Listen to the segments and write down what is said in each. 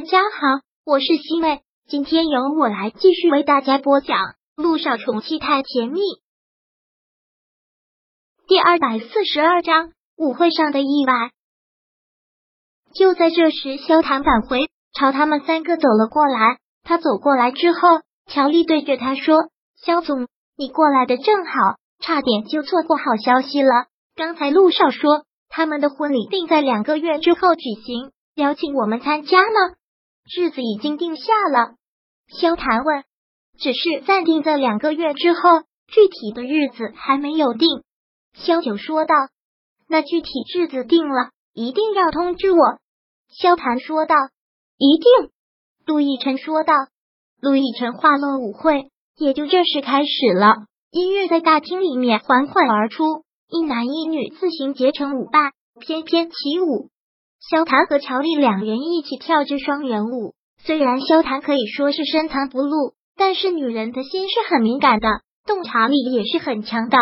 大家好，我是西妹，今天由我来继续为大家播讲《陆少宠妻太甜蜜》第二百四十二章舞会上的意外。就在这时，萧谈返回，朝他们三个走了过来。他走过来之后，乔丽对着他说：“萧总，你过来的正好，差点就错过好消息了。刚才陆少说他们的婚礼定在两个月之后举行。”邀请我们参加呢？日子已经定下了。萧谈问，只是暂定在两个月之后，具体的日子还没有定。萧九说道：“那具体日子定了，一定要通知我。”萧谈说道：“一定。”陆亦辰说道。陆亦辰话落，舞会也就正式开始了。音乐在大厅里面缓缓而出，一男一女自行结成舞伴，翩翩起舞。萧谈和乔丽两人一起跳着双人舞，虽然萧谈可以说是深藏不露，但是女人的心是很敏感的，洞察力也是很强的。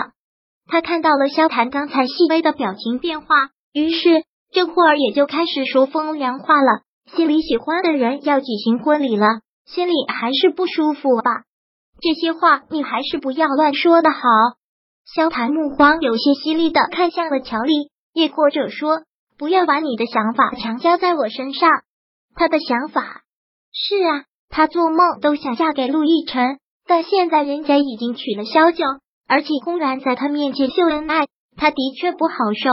他看到了萧谈刚才细微的表情变化，于是这会儿也就开始说风凉话了。心里喜欢的人要举行婚礼了，心里还是不舒服吧？这些话你还是不要乱说的好。萧谈目光有些犀利的看向了乔丽，亦或者说。不要把你的想法强加在我身上。他的想法是啊，他做梦都想嫁给陆亦辰，但现在人家已经娶了萧九，而且公然在他面前秀恩爱，他的确不好受。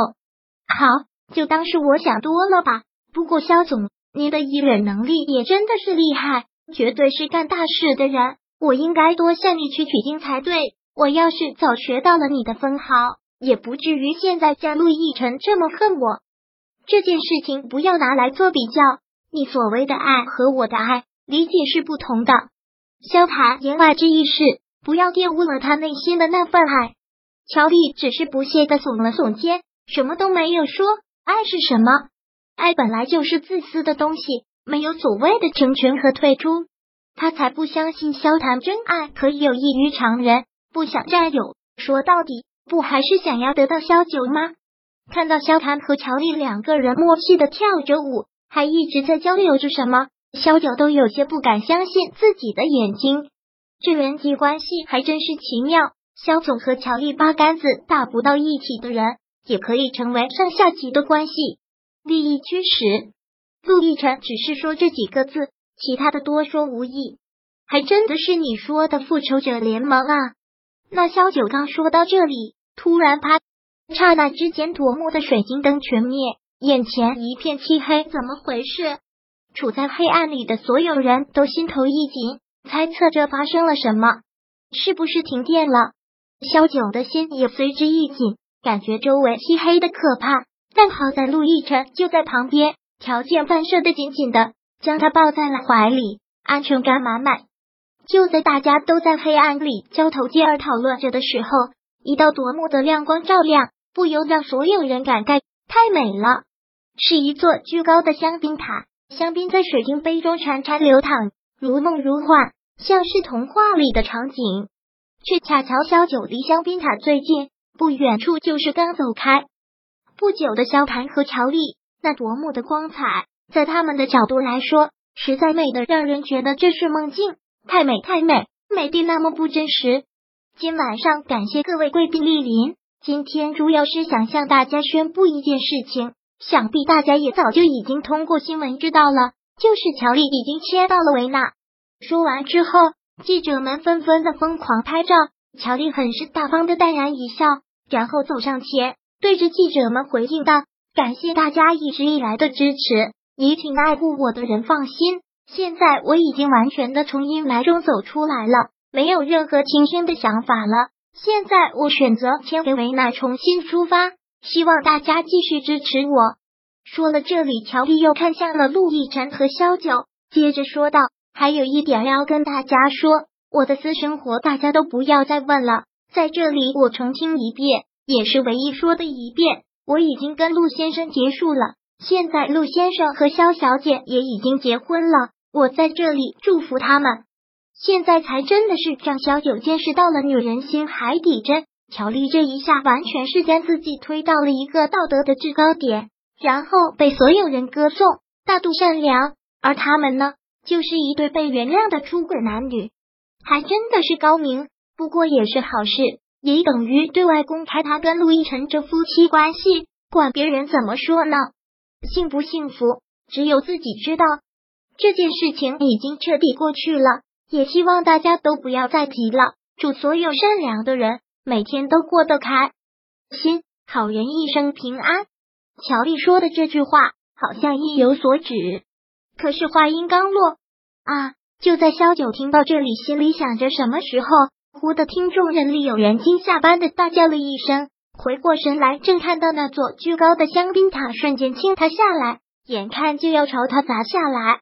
好，就当是我想多了吧。不过萧总，您的隐忍能力也真的是厉害，绝对是干大事的人。我应该多向你取取经才对。我要是早学到了你的分毫，也不至于现在家陆亦辰这么恨我。这件事情不要拿来做比较，你所谓的爱和我的爱理解是不同的。萧谈言外之意是不要玷污了他内心的那份爱。乔丽只是不屑的耸了耸肩，什么都没有说。爱是什么？爱本来就是自私的东西，没有所谓的成全和退出。他才不相信萧谈真爱可以有异于常人，不想占有。说到底，不还是想要得到萧九吗？看到萧谈和乔丽两个人默契的跳着舞，还一直在交流着什么，萧九都有些不敢相信自己的眼睛。这人际关系还真是奇妙。萧总和乔丽八竿子打不到一起的人，也可以成为上下级的关系。利益驱使，陆亦辰只是说这几个字，其他的多说无益。还真的是你说的复仇者联盟啊！那萧九刚说到这里，突然啪。刹那之间，夺目的水晶灯全灭，眼前一片漆黑。怎么回事？处在黑暗里的所有人都心头一紧，猜测着发生了什么。是不是停电了？萧九的心也随之一紧，感觉周围漆黑的可怕。但好在陆亦辰就在旁边，条件反射的紧紧的将他抱在了怀里，安全感满满。就在大家都在黑暗里交头接耳讨论着的时候，一道夺目的亮光照亮。不由让所有人感慨太美了，是一座巨高的香槟塔，香槟在水晶杯中潺潺流淌，如梦如幻，像是童话里的场景。却恰巧萧九离香槟塔最近，不远处就是刚走开不久的萧盘和乔丽，那夺目的光彩，在他们的角度来说，实在美的让人觉得这是梦境，太美太美，美的那么不真实。今晚上感谢各位贵宾莅临。今天主要是想向大家宣布一件事情，想必大家也早就已经通过新闻知道了，就是乔丽已经签到了维纳。说完之后，记者们纷纷的疯狂拍照，乔丽很是大方的淡然一笑，然后走上前，对着记者们回应道：“感谢大家一直以来的支持，也请爱护我的人放心，现在我已经完全的从阴霾中走出来了，没有任何轻生的想法了。”现在我选择签回维纳，重新出发。希望大家继续支持我。说了这里，乔丽又看向了陆亦辰和萧九，接着说道：“还有一点要跟大家说，我的私生活大家都不要再问了。在这里，我重听一遍，也是唯一说的一遍。我已经跟陆先生结束了，现在陆先生和萧小姐也已经结婚了。我在这里祝福他们。”现在才真的是让小九见识到了女人心海底针。乔丽这一下完全是将自己推到了一个道德的制高点，然后被所有人歌颂，大度善良，而他们呢，就是一对被原谅的出轨男女，还真的是高明。不过也是好事，也等于对外公开他跟陆亦辰这夫妻关系。管别人怎么说呢？幸不幸福，只有自己知道。这件事情已经彻底过去了，也希望大家都不要再提了。祝所有善良的人每天都过得开心，好人一生平安。乔丽说的这句话好像意有所指，可是话音刚落啊！就在萧九听到这里，心里想着什么时候，忽的听众人里有人惊吓般的大叫了一声。回过神来，正看到那座巨高的香槟塔瞬间倾塌下来，眼看就要朝他砸下来。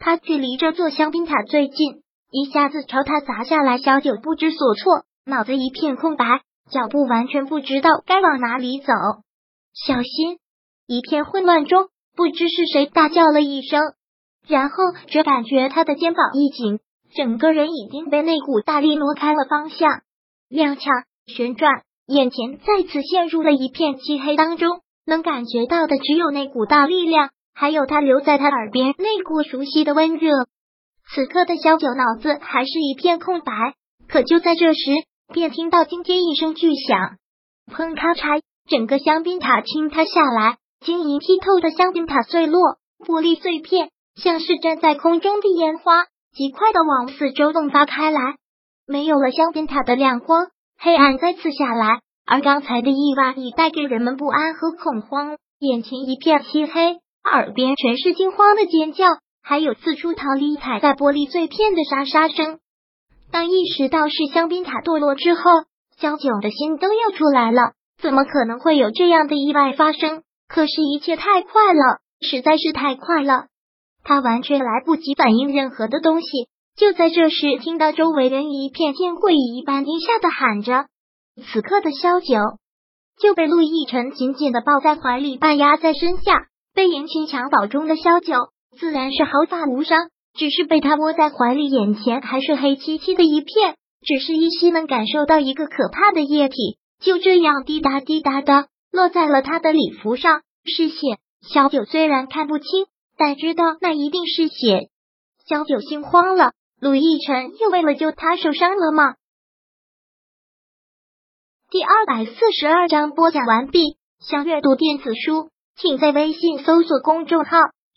他距离这座香槟塔最近，一下子朝他砸下来。小九不知所措，脑子一片空白，脚步完全不知道该往哪里走。小心！一片混乱中，不知是谁大叫了一声，然后只感觉他的肩膀一紧，整个人已经被那股大力挪开了方向，踉跄旋转。眼前再次陷入了一片漆黑当中，能感觉到的只有那股大力量，还有他留在他耳边那股熟悉的温热。此刻的萧九脑子还是一片空白，可就在这时，便听到惊天一声巨响，砰咔嚓，整个香槟塔倾塌下来，晶莹剔透的香槟塔碎落，玻璃碎片像是站在空中的烟花，极快的往四周迸发开来，没有了香槟塔的亮光。黑暗再次下来，而刚才的意外已带给人们不安和恐慌，眼前一片漆黑，耳边全是惊慌的尖叫，还有四处逃离踩在玻璃碎片的沙沙声。当意识到是香槟塔堕落之后，萧九的心都要出来了。怎么可能会有这样的意外发生？可是，一切太快了，实在是太快了，他完全来不及反应任何的东西。就在这时，听到周围人一片天会一般惊吓的喊着。此刻的萧九就被陆亦辰紧紧的抱在怀里，半压在身下，被人群襁褓中的萧九自然是毫发无伤，只是被他窝在怀里，眼前还是黑漆漆的一片，只是依稀能感受到一个可怕的液体，就这样滴答滴答的落在了他的礼服上，是血。小九虽然看不清，但知道那一定是血。小九心慌了。鲁逸辰又为了救他受伤了吗？第二百四十二章播讲完毕。想阅读电子书，请在微信搜索公众号“